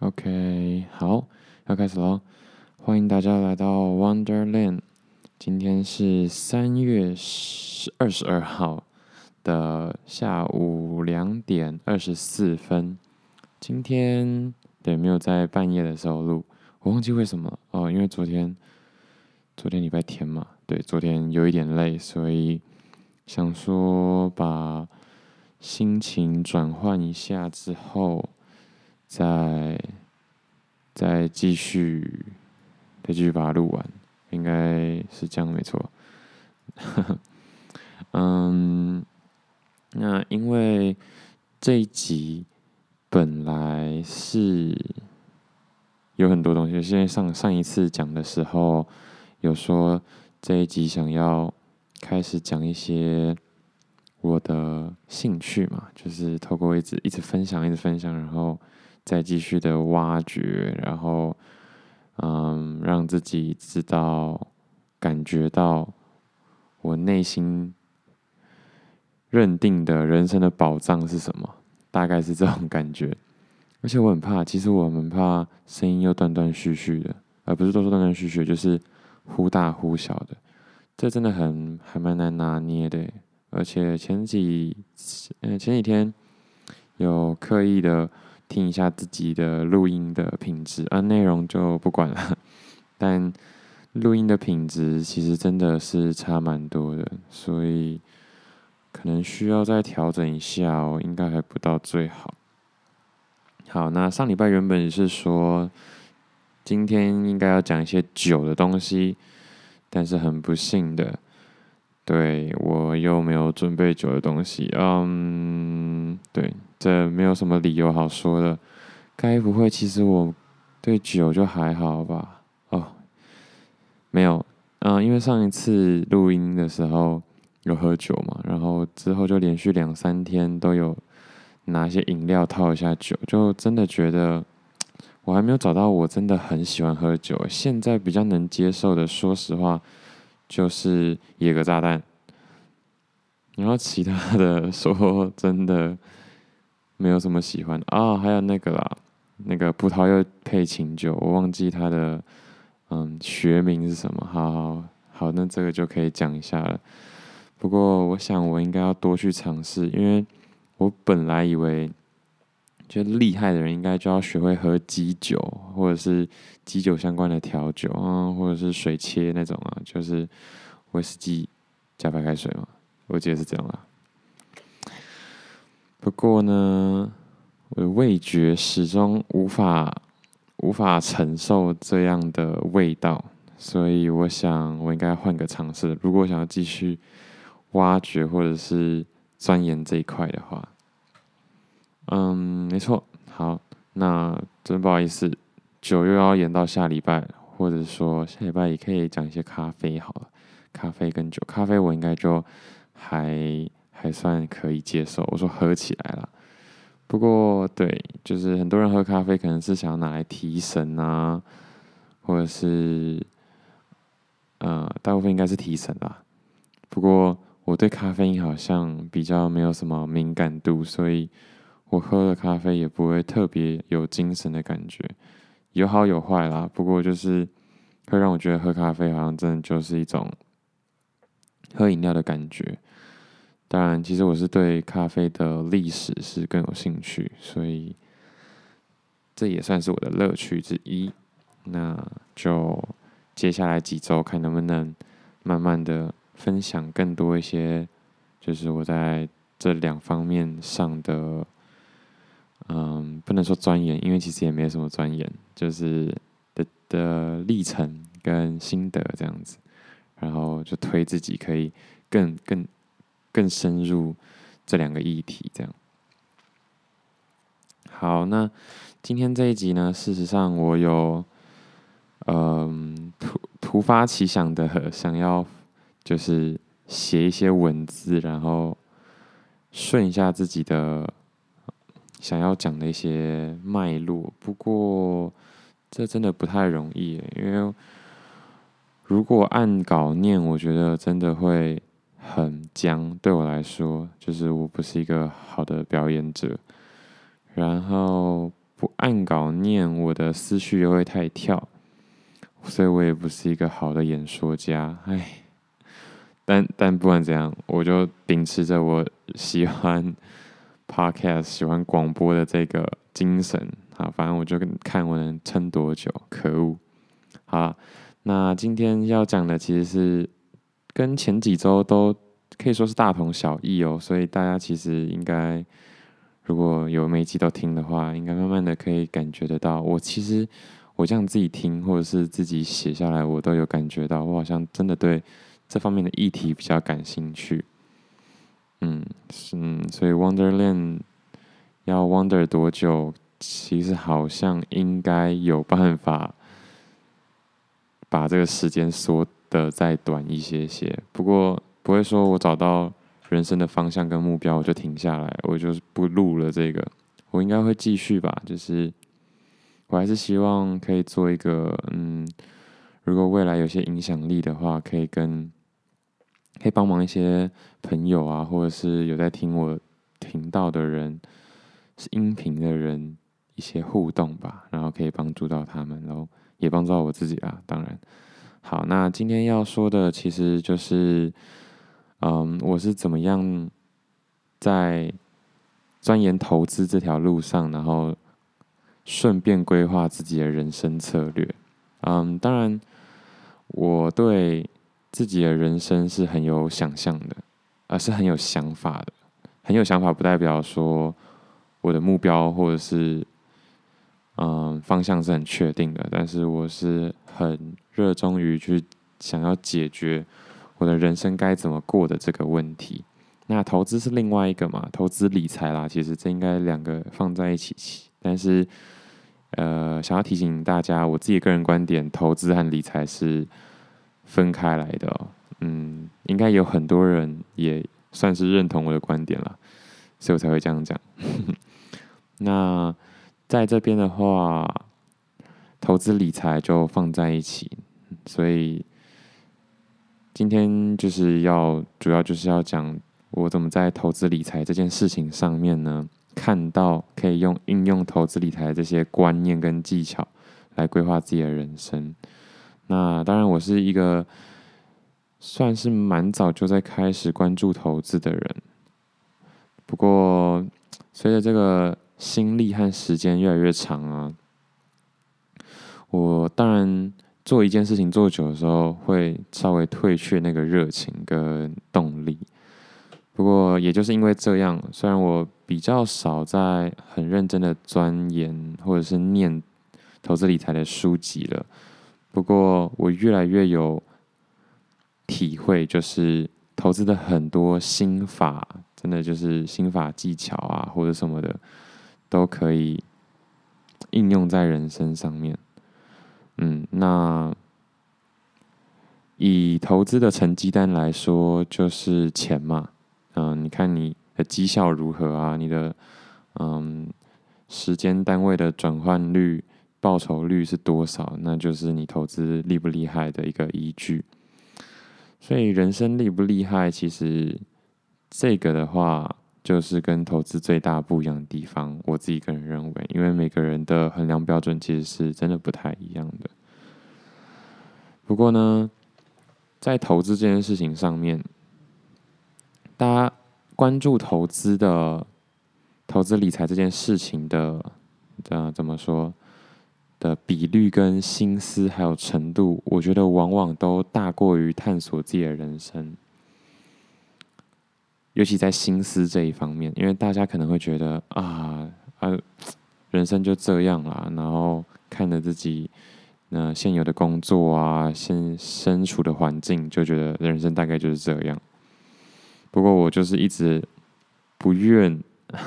OK，好，要开始喽！欢迎大家来到 Wonderland。今天是三月十二十二号的下午两点二十四分。今天对，没有在半夜的时候录，我忘记为什么哦，因为昨天昨天礼拜天嘛，对，昨天有一点累，所以想说把心情转换一下之后。再再继续，再继续把它录完，应该是这样没错。嗯，那因为这一集本来是有很多东西，现在上上一次讲的时候有说这一集想要开始讲一些我的兴趣嘛，就是透过一直一直分享，一直分享，然后。再继续的挖掘，然后，嗯，让自己知道、感觉到我内心认定的人生的宝藏是什么，大概是这种感觉。而且我很怕，其实我很怕声音又断断续续的，而不是都说断断续续，就是忽大忽小的。这真的很还蛮难拿捏的。而且前几，嗯，前几天有刻意的。听一下自己的录音的品质，啊，内容就不管了。但录音的品质其实真的是差蛮多的，所以可能需要再调整一下哦，应该还不到最好。好，那上礼拜原本是说今天应该要讲一些酒的东西，但是很不幸的，对，我又没有准备酒的东西，嗯，对。这没有什么理由好说的，该不会其实我对酒就还好吧？哦，没有，嗯，因为上一次录音的时候有喝酒嘛，然后之后就连续两三天都有拿一些饮料套一下酒，就真的觉得我还没有找到我真的很喜欢喝酒，现在比较能接受的，说实话就是野格炸弹，然后其他的 说真的。没有什么喜欢啊、还有那个啦，那个葡萄柚配琴酒，我忘记它的嗯学名是什么。好好好，那这个就可以讲一下了。不过我想我应该要多去尝试，因为我本来以为，就厉害的人应该就要学会喝鸡酒，或者是鸡酒相关的调酒啊，或者是水切那种啊，就是威士忌加白开水嘛，我记得是这样啦。不过呢，我的味觉始终无法无法承受这样的味道，所以我想我应该换个尝试。如果想要继续挖掘或者是钻研这一块的话，嗯，没错。好，那真不好意思，酒又要延到下礼拜，或者说下礼拜也可以讲一些咖啡好了。咖啡跟酒，咖啡我应该就还。还算可以接受，我说喝起来了。不过对，就是很多人喝咖啡可能是想要拿来提神啊，或者是，呃，大部分应该是提神啦。不过我对咖啡因好像比较没有什么敏感度，所以我喝了咖啡也不会特别有精神的感觉，有好有坏啦。不过就是会让我觉得喝咖啡好像真的就是一种喝饮料的感觉。当然，其实我是对咖啡的历史是更有兴趣，所以这也算是我的乐趣之一。那就接下来几周看能不能慢慢的分享更多一些，就是我在这两方面上的，嗯，不能说钻研，因为其实也没什么钻研，就是的的历程跟心得这样子，然后就推自己可以更更。更深入这两个议题，这样。好，那今天这一集呢，事实上我有，嗯，突突发奇想的 想要，就是写一些文字，然后顺一下自己的想要讲的一些脉络。不过这真的不太容易，因为如果按稿念，我觉得真的会。很僵，对我来说，就是我不是一个好的表演者。然后不按稿念，我的思绪又会太跳，所以我也不是一个好的演说家。唉，但但不管怎样，我就秉持着我喜欢 podcast、喜欢广播的这个精神啊，反正我就看我能撑多久。可恶！好，那今天要讲的其实是跟前几周都可以说是大同小异哦，所以大家其实应该。如果有每集都听的话，应该慢慢的可以感觉得到。我其实我这样自己听，或者是自己写下来，我都有感觉到，我好像真的对这方面的议题比较感兴趣。嗯，是，所以 Wonderland 要 Wonder 多久，其实好像应该有办法把这个时间缩的再短一些些。不过不会说我找到。人生的方向跟目标，我就停下来，我就不录了。这个我应该会继续吧，就是我还是希望可以做一个，嗯，如果未来有些影响力的话，可以跟可以帮忙一些朋友啊，或者是有在听我频道的人，是音频的人一些互动吧，然后可以帮助到他们，然后也帮助到我自己啊。当然，好，那今天要说的其实就是。嗯，我是怎么样在钻研投资这条路上，然后顺便规划自己的人生策略。嗯，当然，我对自己的人生是很有想象的，而是很有想法的。很有想法不代表说我的目标或者是嗯方向是很确定的，但是我是很热衷于去想要解决。我的人生该怎么过的这个问题，那投资是另外一个嘛？投资理财啦，其实这应该两个放在一起。但是，呃，想要提醒大家，我自己个人观点，投资和理财是分开来的哦。嗯，应该有很多人也算是认同我的观点了，所以我才会这样讲。那在这边的话，投资理财就放在一起，所以。今天就是要主要就是要讲我怎么在投资理财这件事情上面呢，看到可以用应用投资理财这些观念跟技巧来规划自己的人生。那当然，我是一个算是蛮早就在开始关注投资的人。不过，随着这个心力和时间越来越长啊，我当然。做一件事情做久的时候，会稍微退却那个热情跟动力。不过，也就是因为这样，虽然我比较少在很认真的钻研或者是念投资理财的书籍了，不过我越来越有体会，就是投资的很多心法，真的就是心法技巧啊，或者什么的，都可以应用在人生上面。嗯，那以投资的成绩单来说，就是钱嘛。嗯，你看你的绩效如何啊？你的嗯时间单位的转换率、报酬率是多少？那就是你投资厉不厉害的一个依据。所以人生厉不厉害，其实这个的话。就是跟投资最大不一样的地方，我自己个人认为，因为每个人的衡量标准其实是真的不太一样的。不过呢，在投资这件事情上面，大家关注投资的、投资理财这件事情的，呃，怎么说的比率跟心思还有程度，我觉得往往都大过于探索自己的人生。尤其在心思这一方面，因为大家可能会觉得啊啊，人生就这样啦，然后看着自己那现有的工作啊，现身处的环境，就觉得人生大概就是这样。不过我就是一直不愿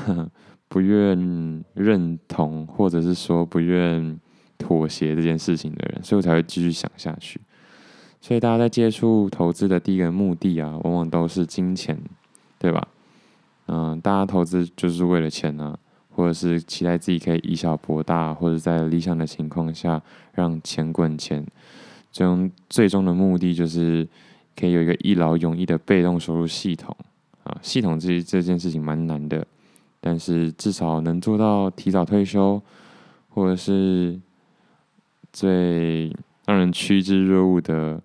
不愿认同，或者是说不愿妥协这件事情的人，所以我才会继续想下去。所以大家在接触投资的第一个目的啊，往往都是金钱。对吧？嗯，大家投资就是为了钱呢、啊，或者是期待自己可以以小博大，或者在理想的情况下让钱滚钱。最终最终的目的就是可以有一个一劳永逸的被动收入系统啊。系统这这件事情蛮难的，但是至少能做到提早退休，或者是最让人趋之若鹜的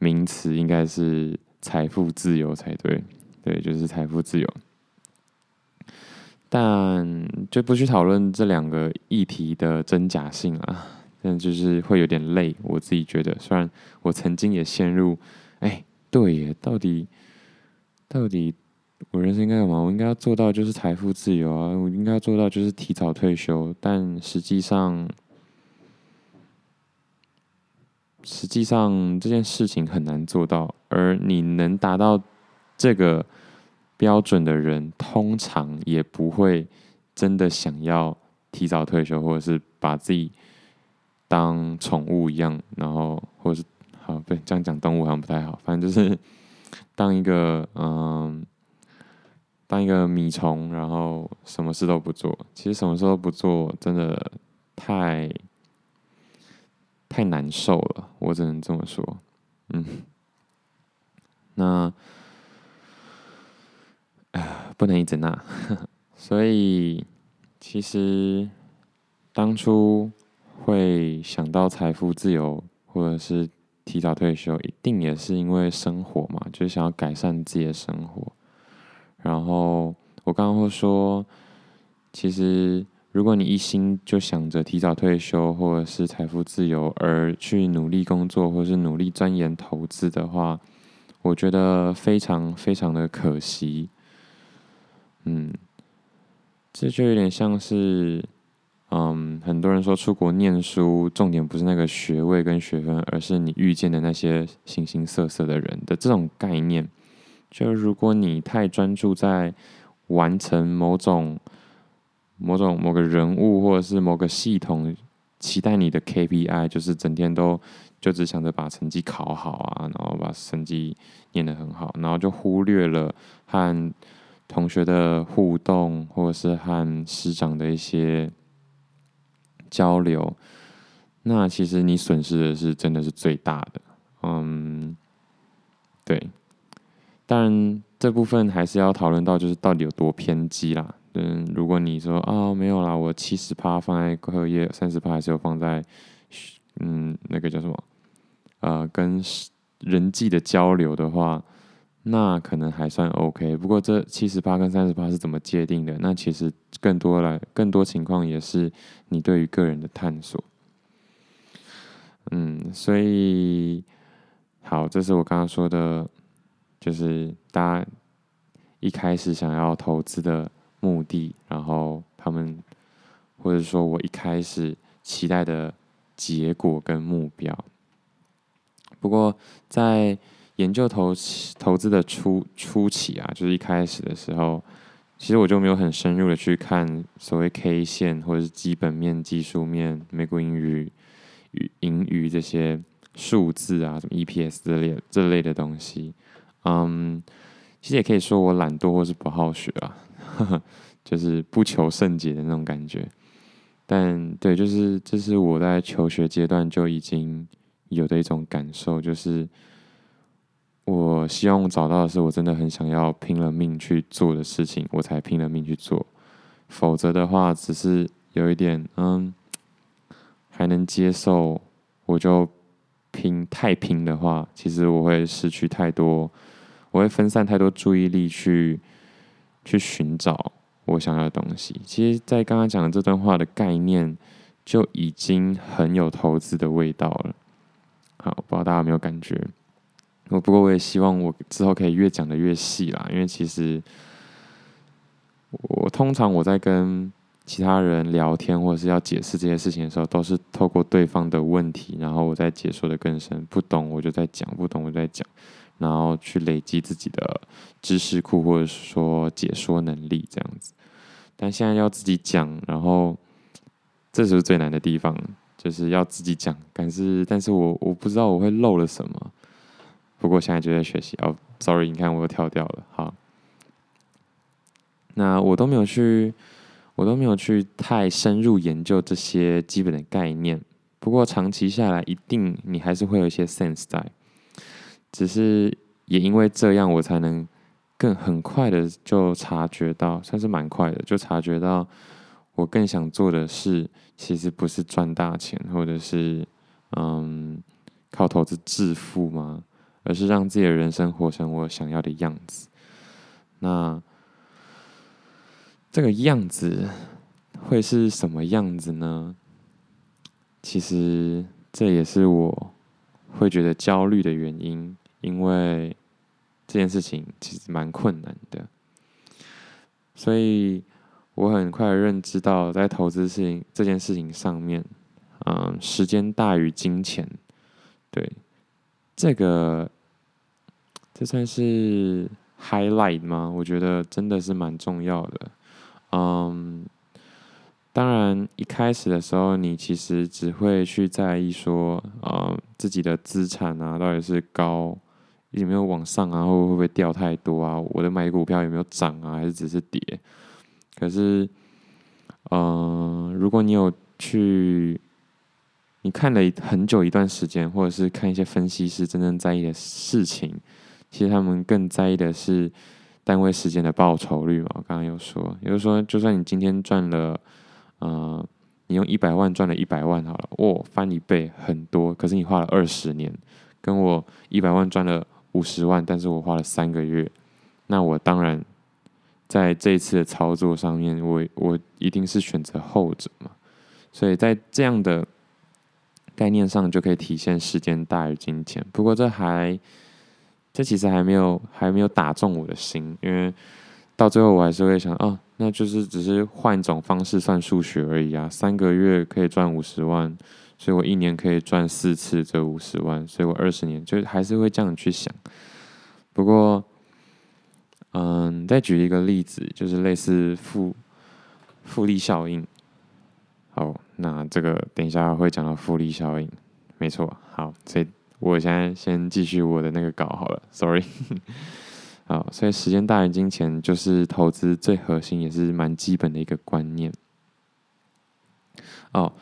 名词，应该是财富自由才对。对，就是财富自由。但就不去讨论这两个议题的真假性啊，但就是会有点累。我自己觉得，虽然我曾经也陷入，哎，对耶，到底到底。我人生应该干嘛？我应该要做到就是财富自由啊！我应该要做到就是提早退休。但实际上，实际上这件事情很难做到。而你能达到这个标准的人，通常也不会真的想要提早退休，或者是把自己当宠物一样。然后，或者是好，对，这样讲动物好像不太好。反正就是当一个嗯。当一个米虫，然后什么事都不做。其实什么事都不做，真的太太难受了。我只能这么说。嗯，那啊，不能一直那。所以，其实当初会想到财富自由，或者是提早退休，一定也是因为生活嘛，就是想要改善自己的生活。然后我刚刚会说，其实如果你一心就想着提早退休或者是财富自由而去努力工作或者是努力钻研投资的话，我觉得非常非常的可惜。嗯，这就有点像是，嗯，很多人说出国念书重点不是那个学位跟学分，而是你遇见的那些形形色色的人的这种概念。就如果你太专注在完成某种、某种某个人物或者是某个系统期待你的 KPI，就是整天都就只想着把成绩考好啊，然后把成绩念得很好，然后就忽略了和同学的互动或者是和师长的一些交流，那其实你损失的是真的是最大的。嗯，对。当然，这部分还是要讨论到，就是到底有多偏激啦。嗯，如果你说啊、没有啦，我七十趴放在课业，三十趴还是有放在，嗯，那个叫什么？呃，跟人际的交流的话，那可能还算 OK。不过这七十八跟三十八是怎么界定的？那其实更多来，更多情况也是你对于个人的探索。嗯，所以好，这是我刚刚说的。就是大家一开始想要投资的目的，然后他们或者说我一开始期待的结果跟目标。不过在研究投投资的初初期啊，就是一开始的时候，其实我就没有很深入的去看所谓 K 线或者是基本面、技术面、美股盈余与盈余这些数字啊，什么 EPS 这类这类的东西。嗯其实也可以说我懒惰或是不好学啊，呵呵，就是不求甚解的那种感觉。但对，就是这是我在求学阶段就已经有的一种感受，就是我希望找到的是我真的很想要拼了命去做的事情，我才拼了命去做。否则的话，只是有一点嗯，还能接受，我就拼太拼的话，其实我会失去太多。我会分散太多注意力去去寻找我想要的东西。其实，在刚刚讲的这段话的概念，就已经很有投资的味道了。好，不知道大家有没有感觉？我不过我也希望我之后可以越讲的越细啦，因为其实我通常我在跟其他人聊天或者是要解释这些事情的时候，都是透过对方的问题，然后我再解说的更深。不懂我就在讲，不懂我就在讲。然后去累积自己的知识库，或者是说解说能力这样子。但现在要自己讲，然后这是最难的地方，就是要自己讲。但是，但是我我不知道我会漏了什么。不过现在就在学习。哦，sorry，你看我又跳掉了。好，那我都没有去，我都没有去太深入研究这些基本的概念。不过长期下来，一定你还是会有一些 sense 在。只是也因为这样，我才能更很快的就察觉到，算是蛮快的，就察觉到我更想做的事，其实不是赚大钱，或者是嗯靠投资致富吗？而是让自己的人生活成我想要的样子。那这个样子会是什么样子呢？其实这也是我会觉得焦虑的原因，因为这件事情其实蛮困难的。所以我很快认知到，在投资事情这件事情上面，嗯，时间大于金钱。对，这个这算是 highlight 吗？我觉得真的是蛮重要的。嗯，当然一开始的时候，你其实只会去在意说，嗯，自己的资产啊，到底是高。有没有往上啊？会不会掉太多啊？我的买股票有没有涨啊？还是只是跌？可是，嗯、如果你有去，你看了很久一段时间，或者是看一些分析师真正在意的事情，其实他们更在意的是单位时间的报酬率嘛。我刚刚有说，也就是说，就算你今天赚了，呃，你用一百万赚了一百万好了，哦，翻一倍很多，可是你花了二十年，跟我一百万赚了。五十万，但是我花了三个月，那我当然在这一次的操作上面，我我一定是选择后者嘛。所以在这样的概念上，就可以体现时间大于金钱。不过这还，这其实还没有还没有打中我的心，因为到最后我还是会想，哦，那就是只是换一种方式算数学而已啊。三个月可以赚五十万。所以我一年可以赚四次这五十万，所以我二十年就还是会这样去想。不过，嗯，再举一个例子，就是类似复复利效应。好，那这个等一下会讲到复利效应，没错。好，所以我现在先继续我的那个稿好了，sorry。好，所以时间大于金钱，就是投资最核心也是蛮基本的一个观念。哦。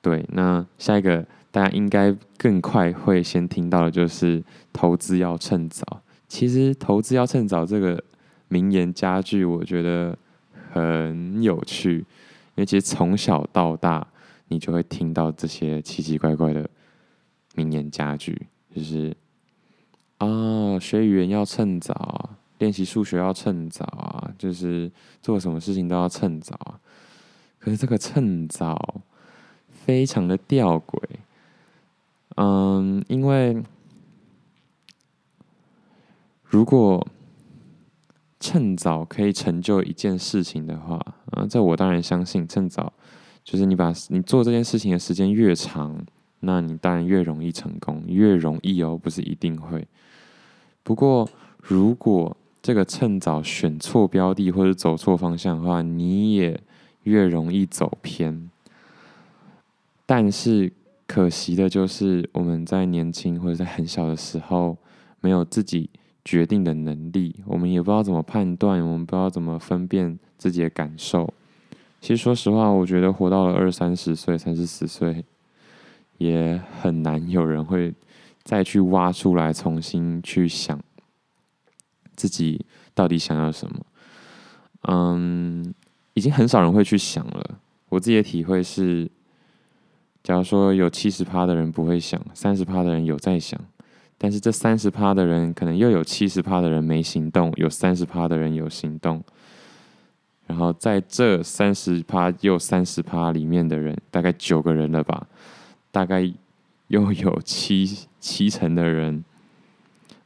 对，那下一个大家应该更快会先听到的就是投资要趁早。其实投资要趁早这个名言佳句，我觉得很有趣，因为其实从小到大你就会听到这些奇奇怪怪的名言佳句，就是啊、学语言要趁早，练习数学要趁早啊，就是做什么事情都要趁早啊。可是这个趁早。非常的吊诡，嗯，因为如果趁早可以成就一件事情的话，啊，这我当然相信，趁早就是你把你做这件事情的时间越长，那你当然越容易成功，越容易哦，不是一定会。不过，如果这个趁早选错标的或者走错方向的话，你也越容易走偏。但是可惜的就是，我们在年轻或者在很小的时候，没有自己决定的能力，我们也不知道怎么判断，我们不知道怎么分辨自己的感受。其实说实话，我觉得活到了二三十岁、三四十岁，也很难有人会再去挖出来，重新去想自己到底想要什么。嗯，已经很少人会去想了。我自己的体会是。假如说有七十趴的人不会想，三十趴的人有在想，但是这三十趴的人可能又有七十趴的人没行动，有三十趴的人有行动，然后在这三十趴又三十趴里面的人，大概九个人了吧，大概又有七 七成的人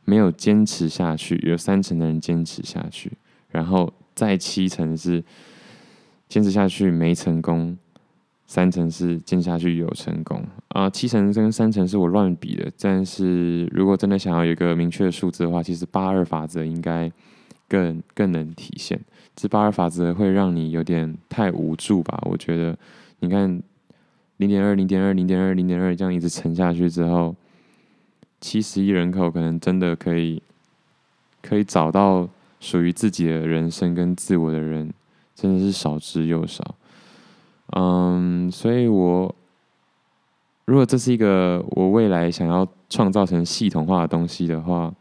没有坚持下去，有三成的人坚持下去，然后再七成是坚持下去没成功。三成是坚持下去有成功啊，七成跟三成是我乱比的。但是如果真的想要有一个明确的数字的话，其实八二法则应该更更能体现。这八二法则会让你有点太无助吧？我觉得，你看零点二、零点二、零点二、零点二这样一直乘下去之后，七十亿人口可能真的可以可以找到属于自己的人生跟自我的人，真的是少之又少。嗯，所以我如果这是一个我未来想要创造成系统化的东西的话，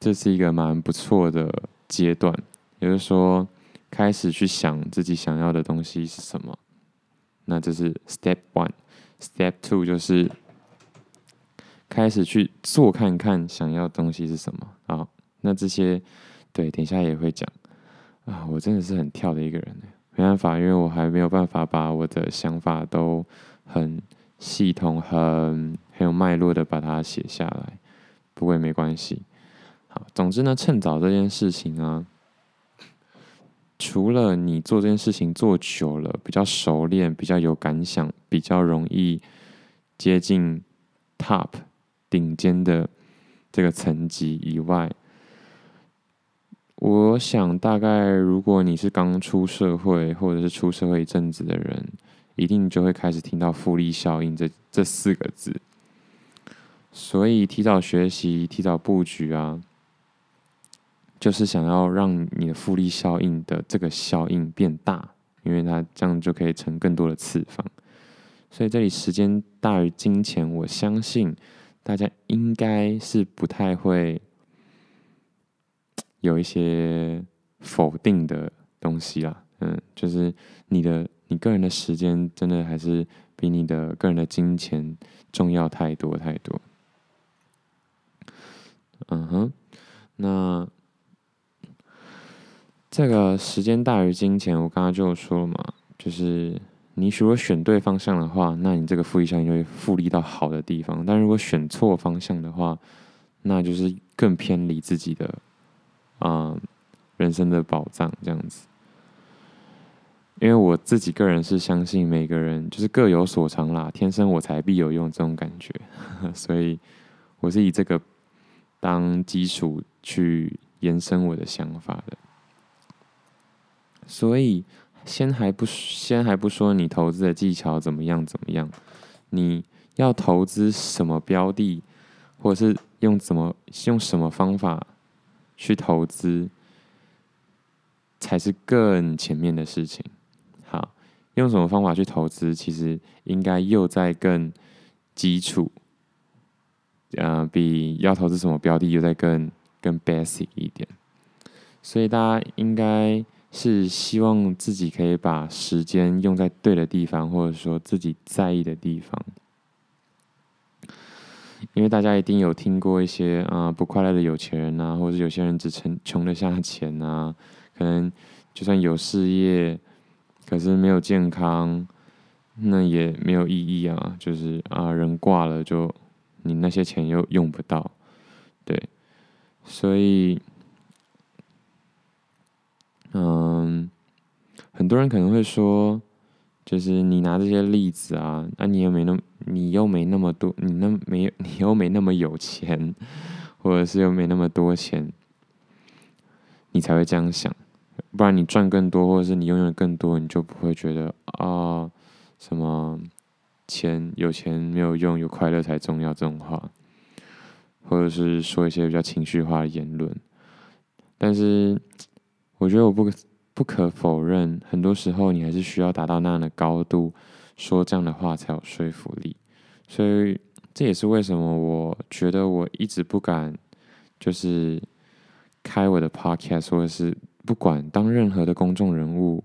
这是一个蛮不错的阶段。也就是说，开始去想自己想要的东西是什么，那这是 step one，step two 就是开始去做看看想要的东西是什么好。那这些对，等一下也会讲啊。我真的是很跳的一个人，没办法，因为我还没有办法把我的想法都很系统、很很有脉络的把它写下来。不过也没关系。好，总之呢，趁早这件事情啊。除了你做这件事情做久了，比较熟练，比较有感想，比较容易接近 top 顶尖的这个层级以外，我想大概如果你是刚出社会或者是出社会一阵子的人，一定就会开始听到复利效应这这四个字。所以提早学习，提早布局啊。就是想要让你的复利效应的这个效应变大，因为它这样就可以乘更多的次方。所以这里时间大于金钱，我相信大家应该是不太会有一些否定的东西啦。嗯，就是你的你个人的时间真的还是比你的个人的金钱重要太多太多。嗯哼，那。这个时间大于金钱，我刚刚就说了嘛，就是你如果选对方向的话，那你这个复利效应就会复利到好的地方；但如果选错方向的话，那就是更偏离自己的啊、人生的宝藏这样子。因为我自己个人是相信每个人就是各有所长啦，天生我材必有用这种感觉，所以我是以这个当基础去延伸我的想法的。所以，先还不先还不说你投资的技巧怎么样怎么样，你要投资什么标的，或者是用怎么用什么方法去投资，才是更前面的事情。好，用什么方法去投资，其实应该又在更基础，呃，比要投资什么标的又在更更 basic 一点。所以大家应该。是希望自己可以把时间用在对的地方，或者说自己在意的地方。因为大家一定有听过一些啊不快乐的有钱人啊，或者有些人只穷穷得下钱啊，可能就算有事业，可是没有健康，那也没有意义啊。就是啊，人挂了就你那些钱又用不到，对，所以。嗯，很多人可能会说，就是你拿这些例子啊，那、你又没那么，你又没那么多，你那没 你又没那么有钱，或者是又没那么多钱，你才会这样想。不然你赚更多，或者是你拥有更多，你就不会觉得啊，什么钱有钱没有用，有快乐才重要这种话，或者是说一些比较情绪化的言论，但是。我觉得我不可不可否认，很多时候你还是需要达到那样的高度，说这样的话才有说服力。所以这也是为什么我觉得我一直不敢，就是开我的 podcast，或者是不管当任何的公众人物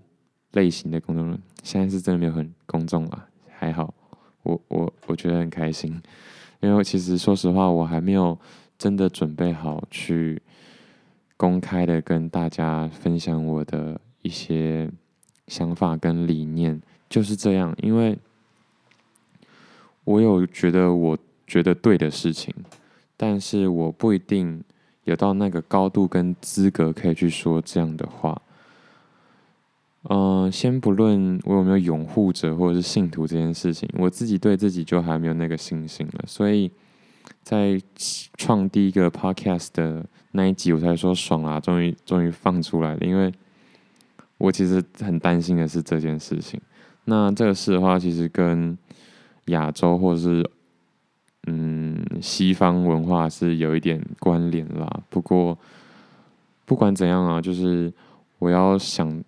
类型的公众人，现在是真的没有很公众啊，还好，我我我觉得很开心，因为其实说实话，我还没有真的准备好去。公开的跟大家分享我的一些想法跟理念，就是这样。因为我有觉得我觉得对的事情，但是我不一定有到那个高度跟资格可以去说这样的话。嗯、先不论我有没有拥护者或者是信徒这件事情，我自己对自己就还没有那个信心了。所以在创第一个 podcast 的。那一集我才说爽啦，终于终于放出来了。因为我其实很担心的是这件事情。那这个事的话，其实跟亚洲或者是嗯西方文化是有一点关联啦。不过不管怎样啊，就是我要想，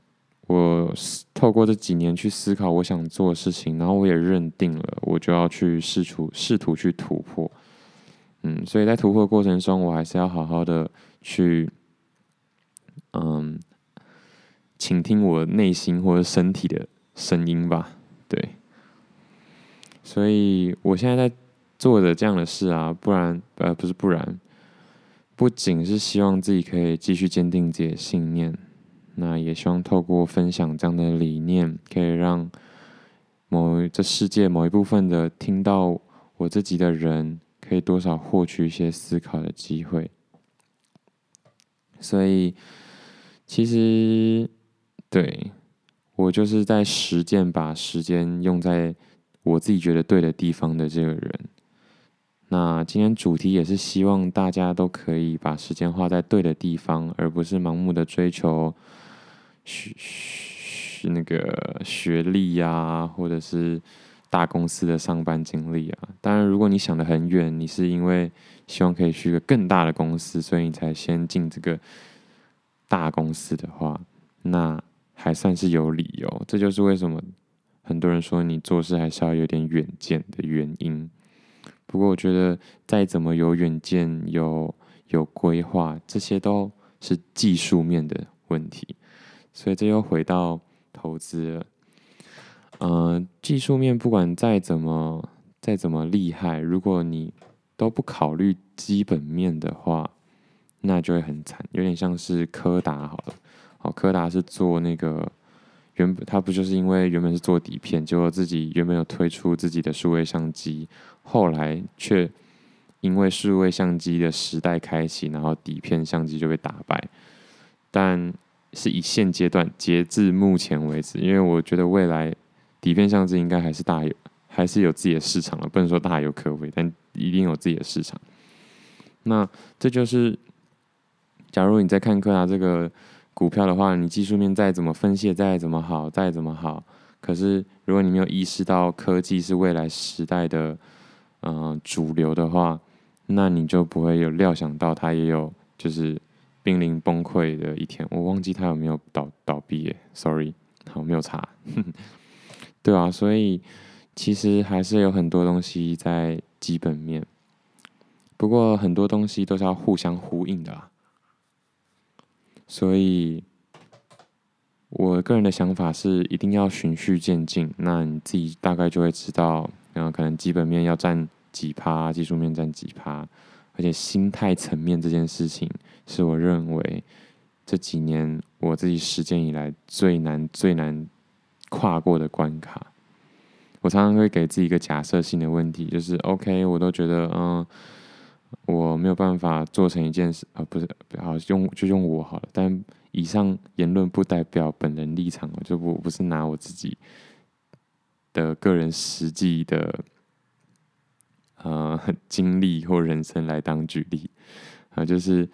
我透过这几年去思考我想做的事情，然后我也认定了，我就要去试图试图去突破。嗯，所以在突破过程中，我还是要好好的去，嗯，倾听我内心或者身体的声音吧。对，所以我现在在做的这样的事啊，不然呃不是不然，不仅是希望自己可以继续坚定自己的信念，那也希望透过分享这样的理念，可以让某这世界某一部分的听到我自己的人，可以多少获取一些思考的机会。所以其实对我就是在实践，把时间用在我自己觉得对的地方的这个人。那今天主题也是希望大家都可以把时间花在对的地方，而不是盲目的追求学学那个学历呀、或者是大公司的上班经历啊。当然，如果你想得很远，你是因为希望可以去一个更大的公司，所以你才先进这个大公司的话，那还算是有理由。这就是为什么很多人说你做事还是要有点远见的原因。不过，我觉得再怎么有远见、有有规划，这些都是技术面的问题。所以，这又回到投资了。呃，技术面不管再怎么再怎么厉害，如果你都不考虑基本面的话，那就会很惨。有点像是柯达好了，好，柯达是做那个。原本他不就是因为原本是做底片，结果自己原本有推出自己的数位相机，后来却因为数位相机的时代开启，然后底片相机就被打败。但是以现阶段截至目前为止，因为我觉得未来底片相机应该还是大有，还是有自己的市场了，不能说大有可为，但一定有自己的市场。那这就是，假如你在看柯达这个。股票的话，你技术面再怎么分析，再怎么好，再怎么好，可是如果你没有意识到科技是未来时代的嗯、主流的话，那你就不会有料想到它也有就是濒临崩溃的一天。我忘记它有没有倒倒闭耶，sorry，好，没有查。对啊，所以其实还是有很多东西在基本面，不过很多东西都是要互相呼应的。所以，我个人的想法是，一定要循序渐进。那你自己大概就会知道，然后可能基本面要占几趴，技术面占几趴，而且心态层面这件事情，是我认为这几年我自己实践以来最难、最难跨过的关卡。我常常会给自己一个假设性的问题，就是 OK，我都觉得嗯。我没有办法做成一件事啊，不是，好用就用我好了。但以上言论不代表本人立场，我就不不是拿我自己的个人实际的呃 经历或人生来当举例啊，就是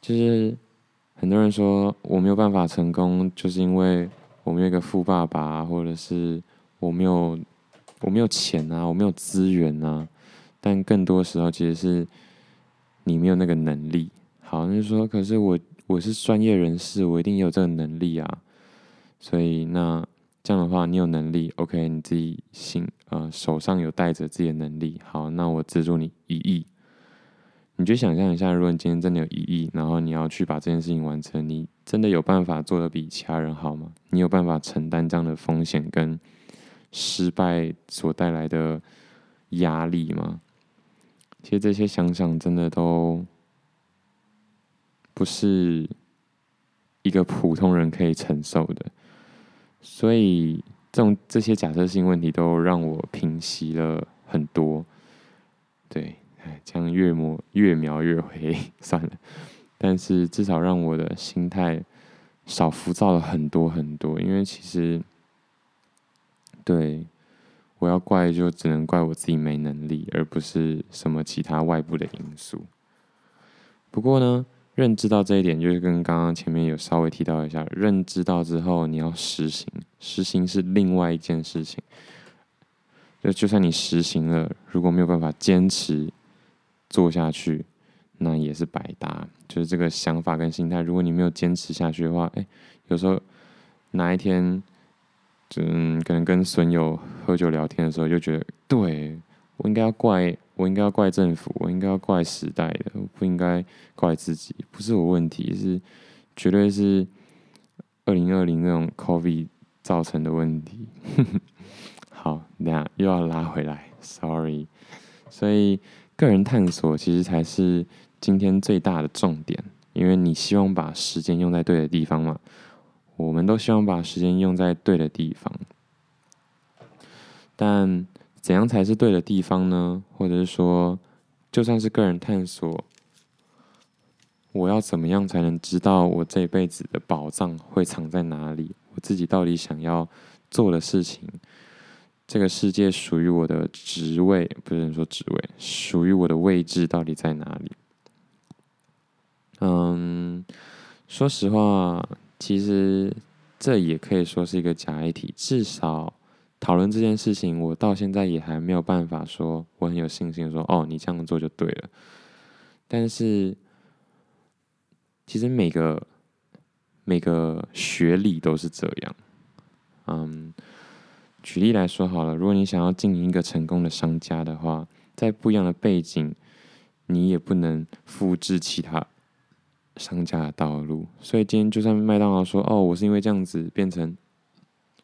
就是很多人说我没有办法成功，就是因为我没有一个富爸爸，或者是我没有我没有钱啊，我没有资源啊。但更多时候，其实是你没有那个能力。好，那就说，可是我我是专业人士，我一定有这个能力啊。所以那这样的话，你有能力，OK，你自己心呃手上有带着自己的能力。好，那我资助你一亿。你就想象一下，如果你今天真的有一亿，然后你要去把这件事情完成，你真的有办法做得比其他人好吗？你有办法承担这样的风险跟失败所带来的压力吗？其实这些想想，真的都不是一个普通人可以承受的。所以，这种这些假设性问题都让我平息了很多。对，哎，这样越磨越描越黑，算了。但是至少让我的心态少浮躁了很多很多。因为其实，对。我要怪，就只能怪我自己没能力，而不是什么其他外部的因素。不过呢，认知到这一点，就是跟刚刚前面有稍微提到一下，认知到之后，你要实行，实行是另外一件事情。就就算你实行了，如果没有办法坚持做下去，那也是白搭。就是这个想法跟心态，如果你没有坚持下去的话，哎，有时候哪一天。嗯，可能跟损友喝酒聊天的时候，就觉得，对，我应该要怪，我应该要怪政府，我应该要怪时代的，我不应该怪自己，不是我问题，是绝对是二零二零那种 COVID 造成的问题。好，那又要拉回来，sorry。所以个人探索其实才是今天最大的重点，因为你希望把时间用在对的地方嘛。我们都希望把时间用在对的地方，但怎样才是对的地方呢？或者是说，就算是个人探索，我要怎么样才能知道我这辈子的宝藏会藏在哪里？我自己到底想要做的事情，这个世界属于我的职位，不是说职位，属于我的位置到底在哪里？嗯，说实话。其实这也可以说是一个假议题，至少讨论这件事情，我到现在也还没有办法说我很有信心说哦，你这样做就对了。但是其实每个每个学历都是这样。嗯，举例来说好了，如果你想要经营一个成功的商家的话，在不一样的背景，你也不能复制其他。商家的道路，所以今天就算麦当劳说：“哦，我是因为这样子变成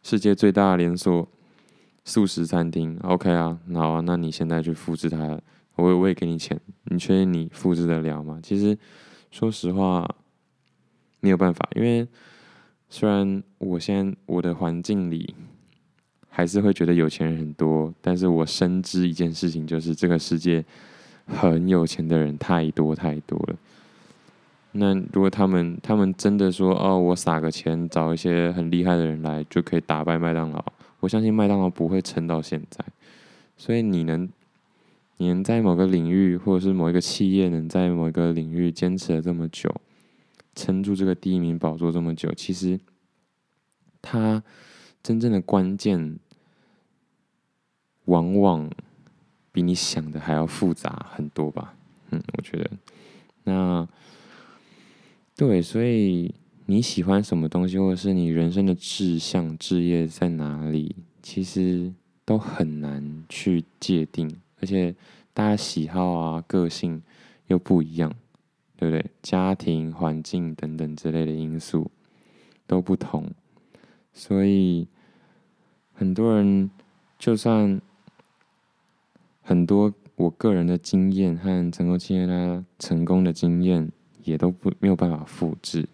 世界最大的连锁素食餐厅。”OK 啊，好啊，那你现在去复制它，我我也给你钱，你确定你复制得了吗？其实说实话没有办法，因为虽然我现在我的环境里还是会觉得有钱人很多，但是我深知一件事情，就是这个世界很有钱的人太多太多了。那如果他们他们真的说哦，我撒个钱找一些很厉害的人来就可以打败麦当劳，我相信麦当劳不会撑到现在。所以你能你能在某个领域或者是某一个企业能在某一个领域坚持了这么久，撑住这个第一名宝座这么久，其实他真正的关键往往比你想的还要复杂很多吧？嗯，我觉得那。对，所以你喜欢什么东西，或者是你人生的志向、志业在哪里，其实都很难去界定。而且大家喜好啊、个性又不一样，对不对？家庭环境等等之类的因素都不同，所以很多人就算很多我个人的经验和成功经验啊，成功的经验。也都不没有办法复制。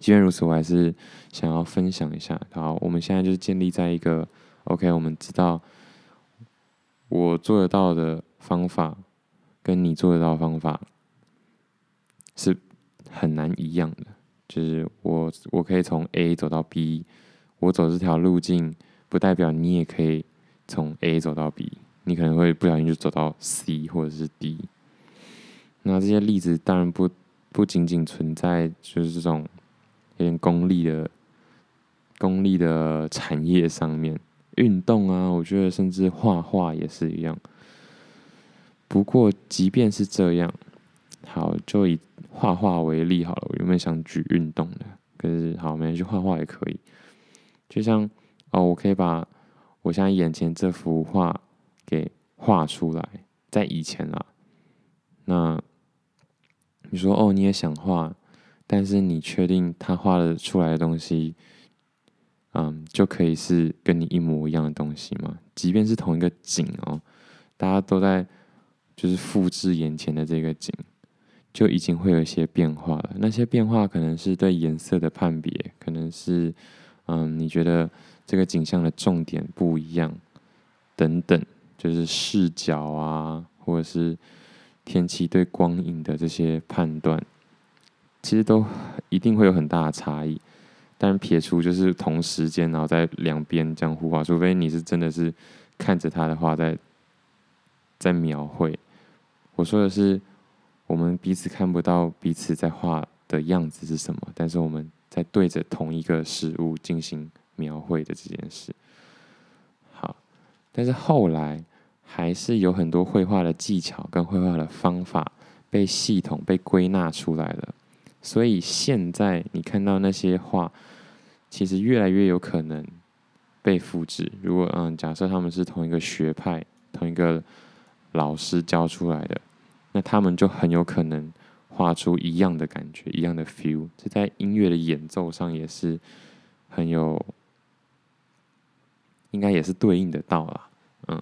既然如此，我还是想要分享一下。好，我们现在就是建立在一个 OK，我们知道我做得到的方法跟你做得到方法是很难一样的。就是我我可以从 A 走到 B，我走这条路径不代表你也可以从 A 走到 B，你可能会不小心就走到 C 或者是 D。那这些例子当然不不仅仅存在就是这种有点功利的功利的产业上面，运动啊，我觉得甚至画画也是一样。不过即便是这样，好，就以画画为例好了。我原本想举运动的，可是好，没关系，画画也可以。就像哦，我可以把我现在眼前这幅画给画出来，在以前啊，那。你说哦，你也想画，但是你确定他画的出来的东西，嗯，就可以是跟你一模一样的东西吗？即便是同一个景哦，大家都在就是复制眼前的这个景，就已经会有一些变化了。那些变化可能是对颜色的判别，可能是嗯，你觉得这个景象的重点不一样，等等，就是视角啊，或者是。天气对光影的这些判断，其实都一定会有很大的差异。但撇除就是同时间，然后在两边这样互画，除非你是真的是看着他的画在在描绘。我说的是，我们彼此看不到彼此在画的样子是什么，但是我们在对着同一个事物进行描绘的这件事。好，但是后来。还是有很多绘画的技巧跟绘画的方法被系统被归纳出来了，所以现在你看到那些画，其实越来越有可能被复制。如果嗯，假设他们是同一个学派、同一个老师教出来的，那他们就很有可能画出一样的感觉、一样的 feel。这在音乐的演奏上也是很有。应该也是对应得到啦。嗯，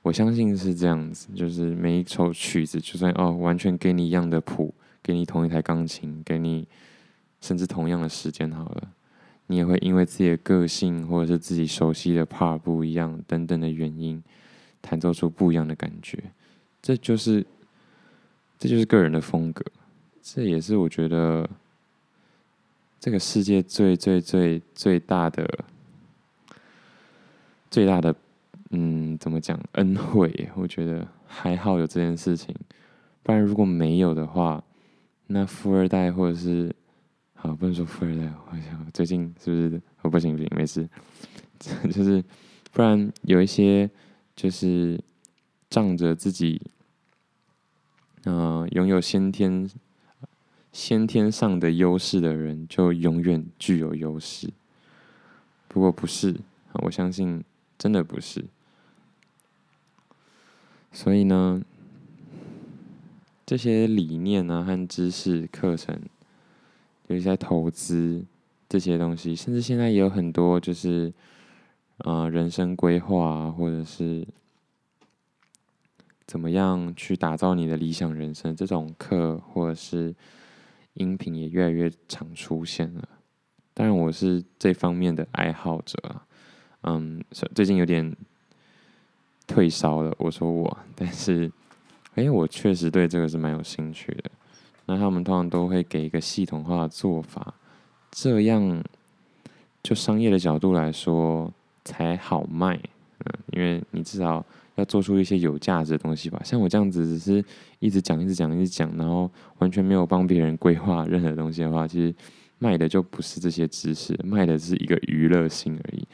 我相信是这样子，就是每一首曲子，就算哦，完全给你一样的谱，给你同一台钢琴，给你甚至同样的时间好了，你也会因为自己的个性或者是自己熟悉的 part 不一样等等的原因，弹奏出不一样的感觉。这就是，这就是个人的风格。这也是我觉得这个世界最最最最大的。最大的，嗯，怎么讲？恩惠，我觉得还好有这件事情，不然如果没有的话，那富二代或者是，好，不能说富二代，我想最近是不是？哦，不行不行，没事，就是不然有一些就是仗着自己，嗯、拥有先天先天上的优势的人，就永远具有优势。不过不是，我相信。真的不是，所以呢，这些理念啊和知识课程，有一些投资这些东西，甚至现在也有很多就是，呃，人生规划啊，或者是怎么样去打造你的理想人生这种课或者是音频也越来越常出现了。当然，我是这方面的爱好者啊。嗯，最近有点退烧了。我说我，但是，哎、我确实对这个是蛮有兴趣的。那他们通常都会给一个系统化的做法，这样就商业的角度来说才好卖。嗯，因为你至少要做出一些有价值的东西吧。像我这样子，只是一直讲、一直讲、一直讲，然后完全没有帮别人规划任何东西的话，其实卖的就不是这些知识，卖的是一个娱乐性而已。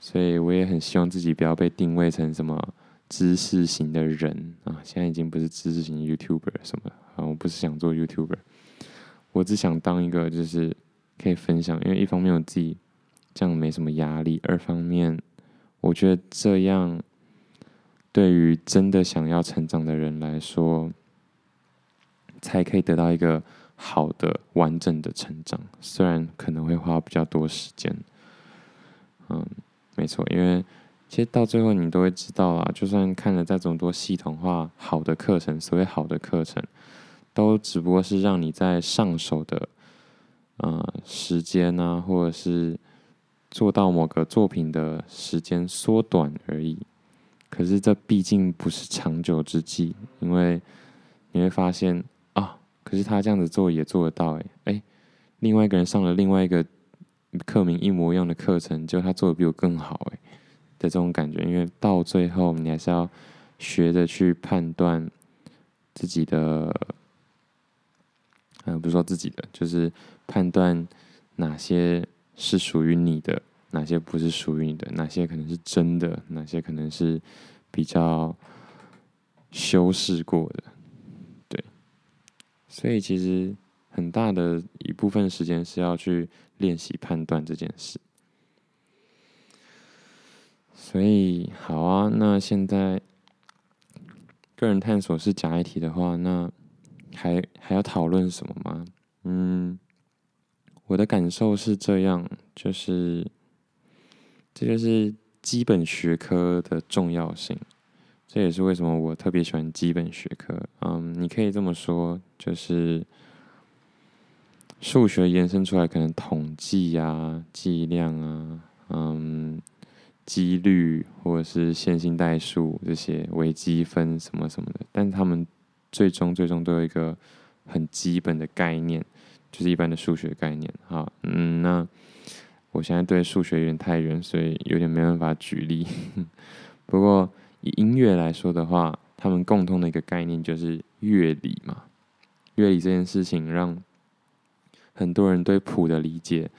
所以我也很希望自己不要被定位成什么知识型的人啊！现在已经不是知识型 YouTuber 什么啊，我不是想做 YouTuber，我只想当一个就是可以分享，因为一方面我自己这样没什么压力，二方面我觉得这样对于真的想要成长的人来说，才可以得到一个好的完整的成长，虽然可能会花比较多时间，嗯。没错，因为其实到最后你都会知道啊，就算看了再怎么多系统化好的课程，所谓好的课程，都只不过是让你在上手的呃时间啊，或者是做到某个作品的时间缩短而已。可是这毕竟不是长久之计，因为你会发现啊，可是他这样子做也做得到诶，诶，另外一个人上了另外一个。课名一模一样的课程，就他做的比我更好哎的这种感觉，因为到最后你还是要学着去判断自己的，嗯，不是说自己的，就是判断哪些是属于你的，哪些不是属于你的，哪些可能是真的，哪些可能是比较修饰过的，对，所以其实很大的一部分时间是要去。练习判断这件事，所以好啊。那现在个人探索是假议题的话，那还还要讨论什么吗？嗯，我的感受是这样，就是这就是基本学科的重要性。这也是为什么我特别喜欢基本学科。嗯，你可以这么说，就是。数学延伸出来，可能统计啊、计量啊、嗯、几率或者是线性代数这些微积分什么什么的，但他们最终最终都有一个很基本的概念，就是一般的数学概念。好，嗯，那我现在对数学有点太远，所以有点没办法举例。不过以音乐来说的话，他们共通的一个概念就是乐理嘛，乐理这件事情让。很多人对谱的理解，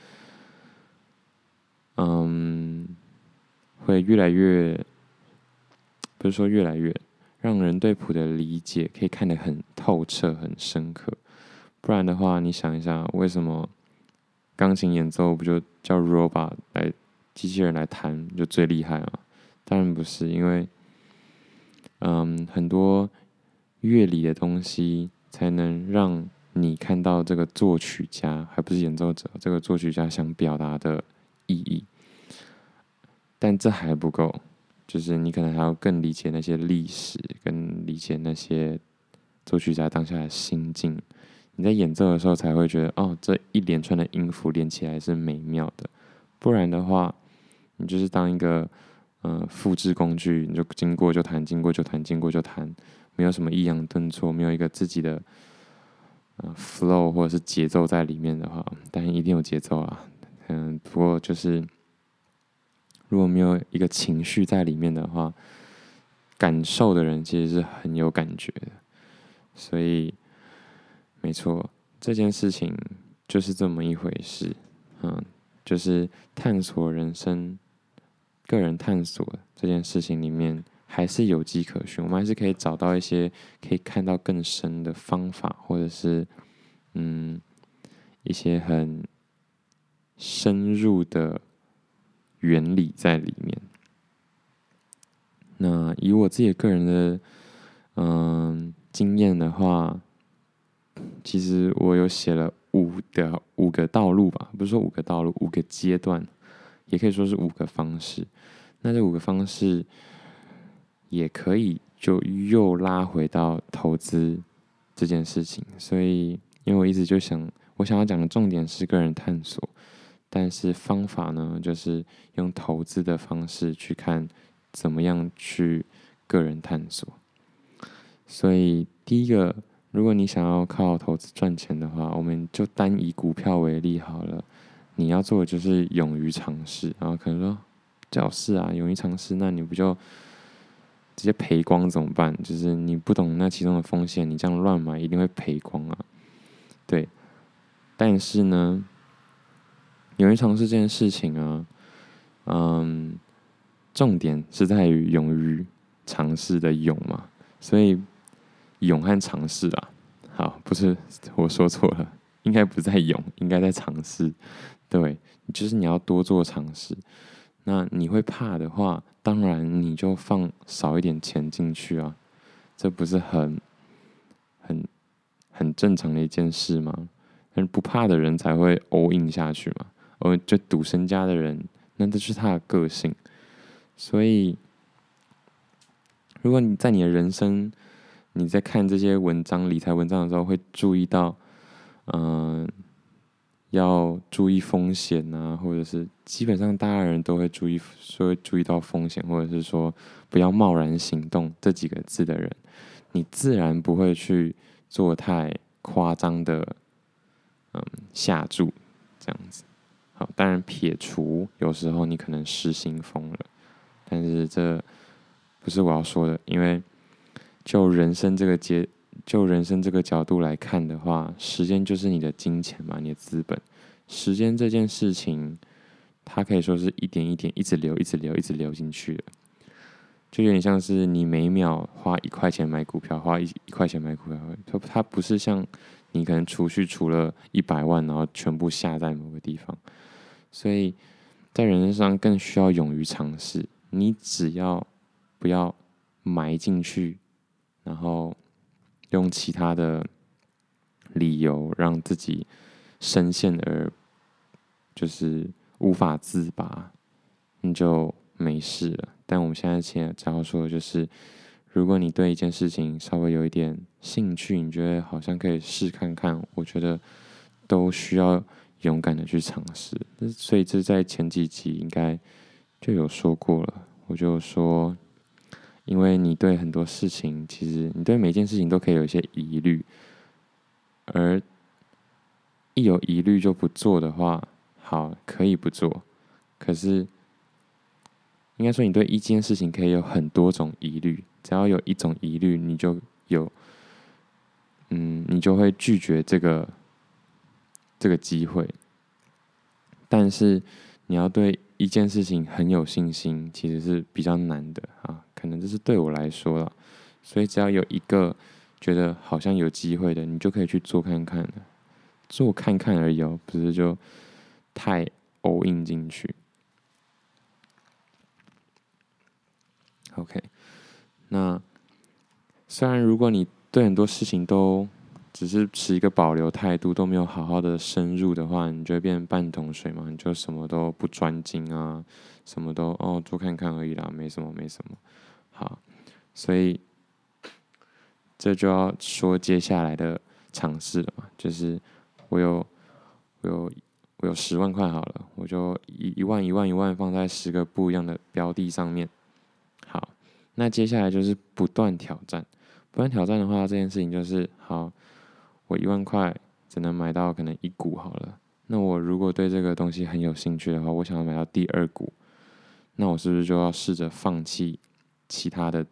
嗯，会越来越，不是说越来越，让人对谱的理解可以看得很透彻、很深刻。不然的话，你想一下，为什么钢琴演奏不就叫 robot 来机器人来弹就最厉害吗？当然不是，因为，嗯，很多乐理的东西才能让。你看到这个作曲家，还不是演奏者，这个作曲家想表达的意义，但这还不够，就是你可能还要更理解那些历史，跟理解那些作曲家当下的心境。你在演奏的时候才会觉得，哦，这一连串的音符连起来是美妙的。不然的话，你就是当一个嗯、呃、复制工具，你就经过就弹，经过就弹，经过就弹，没有什么抑扬顿挫，没有一个自己的、呃、flow 或者是节奏在里面的话，当然一定有节奏啊。嗯，不过就是如果没有一个情绪在里面的话，感受的人其实是很有感觉的，所以。没错，这件事情就是这么一回事，嗯，就是探索人生、个人探索这件事情里面，还是有迹可循。我们还是可以找到一些可以看到更深的方法，或者是嗯，一些很深入的原理在里面。那以我自己个人的嗯经验的话。其实我有写了五的五个道路吧，不是说五个道路，五个阶段，也可以说是五个方式。那这五个方式也可以就又拉回到投资这件事情。所以，因为我一直就想，我想要讲的重点是个人探索，但是方法呢，就是用投资的方式去看怎么样去个人探索。所以，第一个。如果你想要靠投资赚钱的话，我们就单以股票为例好了。你要做的就是勇于尝试，然后可能说，最好是啊，勇于尝试，那你不就直接赔光怎么办？就是你不懂那其中的风险，你这样乱买一定会赔光啊。对，但是呢，勇于尝试这件事情啊，嗯，重点是在于勇于尝试的勇嘛，所以。勇和尝试啊，好，不是我说错了，应该不在勇，应该在尝试。对，就是你要多做尝试。那你会怕的话，当然你就放少一点钱进去啊，这不是很很很正常的一件事吗？但是不怕的人才会 all in 下去嘛，而就赌身家的人，那这是他的个性。所以，如果你在你的人生，你在看这些文章、理财文章的时候，会注意到，嗯、要注意风险啊，或者是基本上大家人都会注意，说注意到风险，或者是说不要贸然行动这几个字的人，你自然不会去做太夸张的，嗯，下注这样子。好，当然撇除有时候你可能失心疯了，但是这不是我要说的，因为。就人生这个阶，就人生这个角度来看的话，时间就是你的金钱嘛，你的资本。时间这件事情，它可以说是一点一点一直流，一直流，一直流进去的。就有点像是你每秒花一块钱买股票，花一一块钱买股票，它它不是像你可能储蓄储了一百万，然后全部下在某个地方。所以在人生上更需要勇于尝试。你只要不要埋进去。然后用其他的理由让自己深陷而就是无法自拔，你就没事了。但我们现在先只要说的就是，如果你对一件事情稍微有一点兴趣，你觉得好像可以试看看，我觉得都需要勇敢的去尝试。所以这在前几集应该就有说过了，我就说。因为你对很多事情，其实你对每件事情都可以有一些疑虑，而一有疑虑就不做的话，好，可以不做。可是，应该说你对一件事情可以有很多种疑虑，只要有一种疑虑，你就有，嗯，你就会拒绝这个这个机会。但是，你要对一件事情很有信心，其实是比较难的。可能这是对我来说了，所以只要有一个觉得好像有机会的，你就可以去做看看，做看看而已哦，不是就太 all in 进去。OK，那虽然如果你对很多事情都只是持一个保留态度，都没有好好的深入的话，你就会变半桶水嘛，你就什么都不专精啊，什么都哦做看看而已啦，没什么没什么。好，所以这就要说接下来的尝试了嘛，就是我有我有我有十万块好了，我就一一万一万一万放在十个不一样的标的上面。好，那接下来就是不断挑战，不断挑战的话，这件事情就是好。我一万块只能买到可能一股好了，那我如果对这个东西很有兴趣的话，我想要买到第二股，那我是不是就要试着放弃其他的、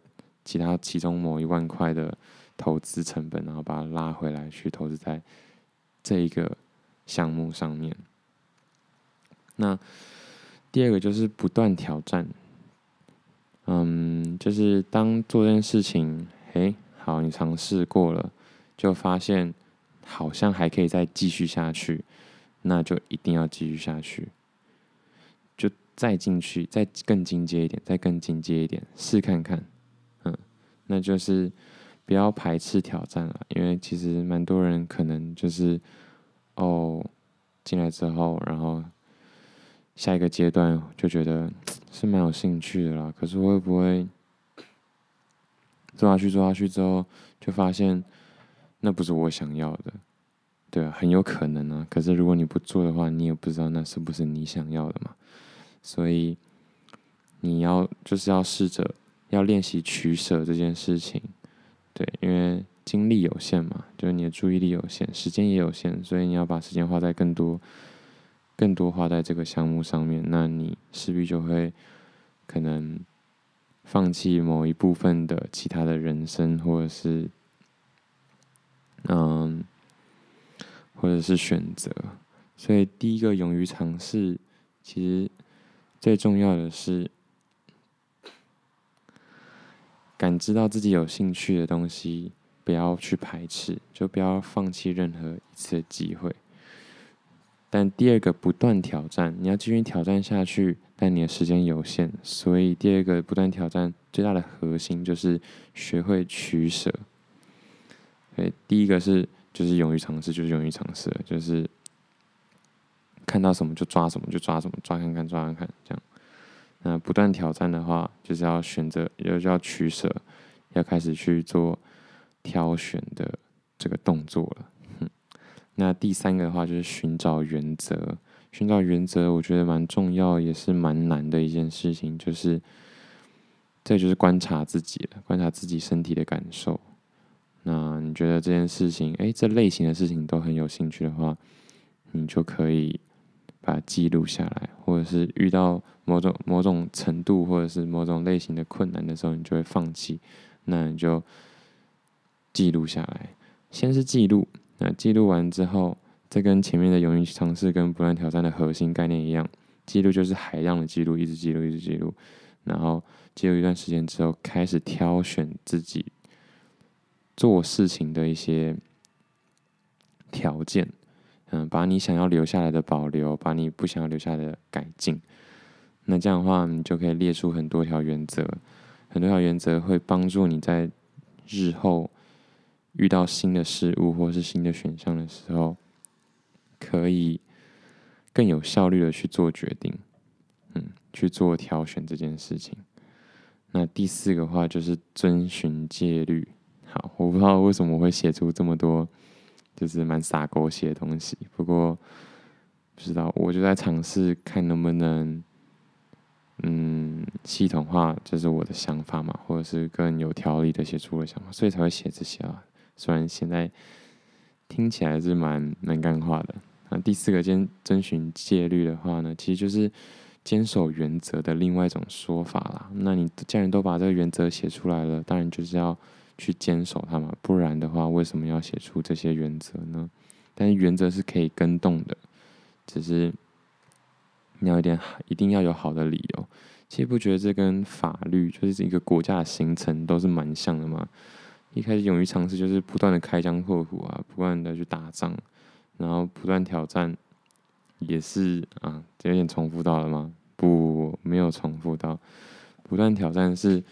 其他其中某一万块的投资成本，然后把它拉回来去投资在这一个项目上面？那第二个就是不断挑战，嗯，就是当做这件事情，诶，好，你尝试过了，就发现。好像还可以再继续下去，那就一定要继续下去，再进去，再更进阶一点，再更进阶一点，试看看，嗯，那就是不要排斥挑战了，因为其实蛮多人可能就是哦进来之后，然后下一个阶段就觉得 是蛮有兴趣的啦，可是会不会做下去做下去之后就发现？那不是我想要的，对啊，很有可能啊。可是如果你不做的话，你也不知道那是不是你想要的嘛。所以你要就是要试着要练习取舍这件事情，对，因为精力有限嘛，就是你的注意力有限，时间也有限，所以你要把时间花在更多、更多花在这个项目上面，那你势必就会可能放弃某一部分的其他的人生，或者是。嗯，或者是选择，所以第一个勇于尝试，其实最重要的是感知到自己有兴趣的东西，不要去排斥，就不要放弃任何一次机会。但第二个不断挑战，你要继续挑战下去，但你的时间有限，所以第二个不断挑战最大的核心就是学会取舍。对，第一个是就是勇于尝试，就是勇于尝试，就是看到什么就抓什么，就抓什么，抓看看，抓看看，这样。那不断挑战的话，就是要选择，要要取舍，要开始去做挑选的这个动作了。那第三个的话，就是寻找原则。寻找原则，我觉得蛮重要，也是蛮难的一件事情，就是这就是观察自己了，观察自己身体的感受。那你觉得这件事情，哎，这类型的事情都很有兴趣的话，你就可以把它记录下来，或者是遇到某种某种程度或者是某种类型的困难的时候，你就会放弃。那你就记录下来，先是记录。那记录完之后，这跟前面的勇于尝试跟不断挑战的核心概念一样，记录就是海量的记录，一直记录，一直记录。然后记录一段时间之后，开始挑选自己。做事情的一些条件，嗯，把你想要留下来的保留，把你不想要留下来的改进。那这样的话，你就可以列出很多条原则，很多条原则会帮助你在日后遇到新的事物或是新的选项的时候，可以更有效率的去做决定，嗯，去做挑选这件事情。那第四个话就是遵循戒律。好，我不知道为什么会写出这么多，就是蛮洒狗血的东西。不过不知道，我就在尝试看能不能，嗯，系统化，就是我的想法嘛，或者是更有条理的写出我的想法，所以才会写这些啊。虽然现在听起来是蛮蛮干话的。那第四个，遵遵循戒律的话呢，其实就是坚守原则的另外一种说法啦。那你既然都把这个原则写出来了，当然就是要。去坚守它嘛，不然的话，为什么要写出这些原则呢？但是原则是可以更动的，只是你要一点，一定要有好的理由。其实不觉得这跟法律就是一个国家的形成都是蛮像的吗？一开始勇于尝试，就是不断的开疆拓土啊，不断的去打仗，然后不断挑战，也是啊，这有点重复到了吗？不，没有重复到，不断挑战是。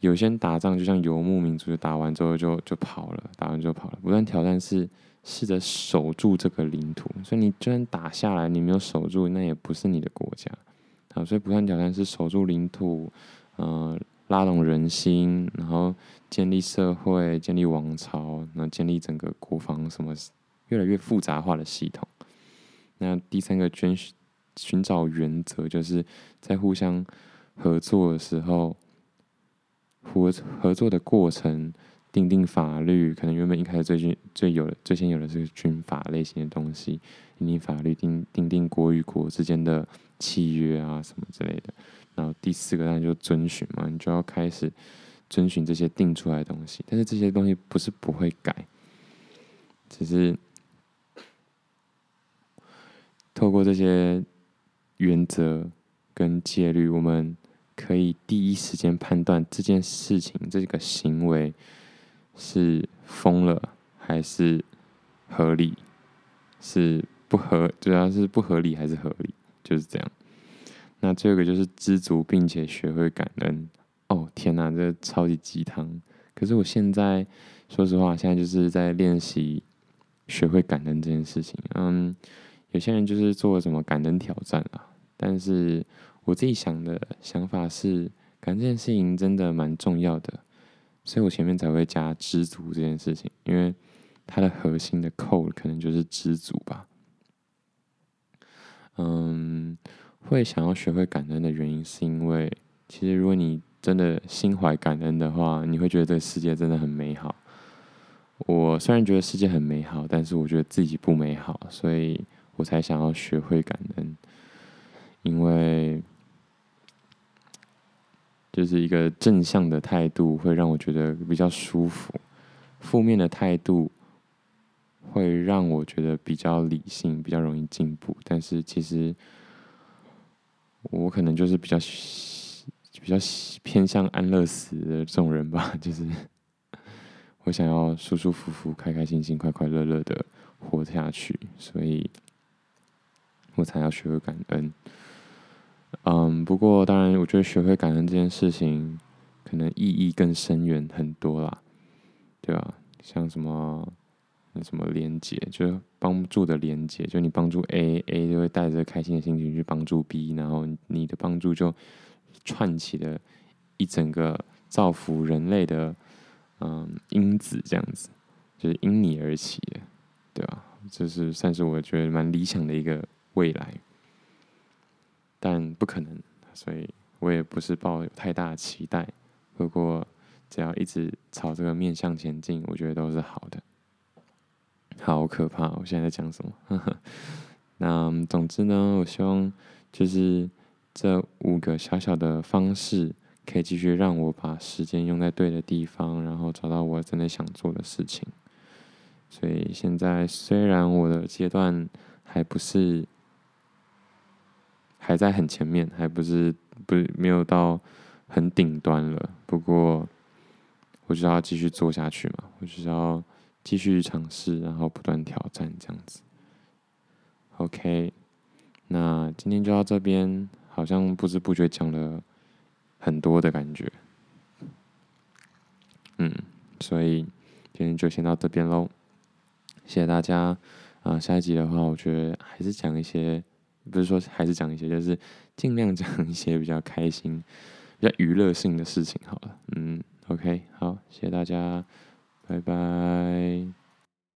有些人打仗就像游牧民族，就打完之后就就跑了，打完就跑了。不断挑战是试着守住这个领土，所以你就算打下来，你没有守住，那也不是你的国家。好，所以不断挑战是守住领土，嗯、呃，拉拢人心，然后建立社会，建立王朝，然后建立整个国防什么越来越复杂化的系统。那第三个寻寻找原则，就是在互相合作的时候。合合作的过程，订定法律，可能原本一开始最近最有的最先有的是军法类型的东西，订定法律，订订定国与国之间的契约啊什么之类的。然后第四个当然就遵循嘛，你就要开始遵循这些定出来的东西。但是这些东西不是不会改，只是透过这些原则跟戒律，我们。可以第一时间判断这件事情、这个行为是疯了还是合理，是不合，主要是不合理还是合理，就是这样。那最后一个就是知足，并且学会感恩。哦，天哪，这超级鸡汤！可是我现在说实话，现在就是在练习学会感恩这件事情。嗯，有些人就是做什么感恩挑战啊，但是。我自己想的想法是，感恩这件事情真的蛮重要的，所以我前面才会加知足这件事情，因为它的核心的扣可能就是知足吧。嗯，会想要学会感恩的原因，是因为其实如果你真的心怀感恩的话，你会觉得这个世界真的很美好。我虽然觉得世界很美好，但是我觉得自己不美好，所以我才想要学会感恩，因为。就是一个正向的态度会让我觉得比较舒服，负面的态度会让我觉得比较理性，比较容易进步。但是其实我可能就是比较比较偏向安乐死的这种人吧，就是我想要舒舒服服、开开心心、快快乐乐的活下去，所以我才要学会感恩。嗯，不过当然，我觉得学会感恩这件事情，可能意义更深远很多啦，对吧？像什么那什么连接，就是帮助的连接，就你帮助 A，A 就会带着开心的心情去帮助 B，然后你的帮助就串起了一整个造福人类的嗯因子，这样子，就是因你而起的，对吧？这是算是我觉得蛮理想的一个未来。但不可能，所以我也不是抱有太大的期待。不过，只要一直朝这个面向前进，我觉得都是好的。好可怕！我现在在讲什么？那总之呢，我希望就是这五个小小的方式，可以继续让我把时间用在对的地方，然后找到我真的想做的事情。所以现在虽然我的阶段还不是。还在很前面，还不是不没有到很顶端了。不过，我就要继续做下去嘛，我就要继续尝试，然后不断挑战这样子。OK，那今天就到这边，好像不知不觉讲了很多的感觉。嗯，所以今天就先到这边喽，谢谢大家。啊、下一集的话，我觉得还是讲一些。不是说还是讲一些，就是尽量讲一些比较开心、比较娱乐性的事情好了。嗯，OK，好，谢谢大家，拜拜。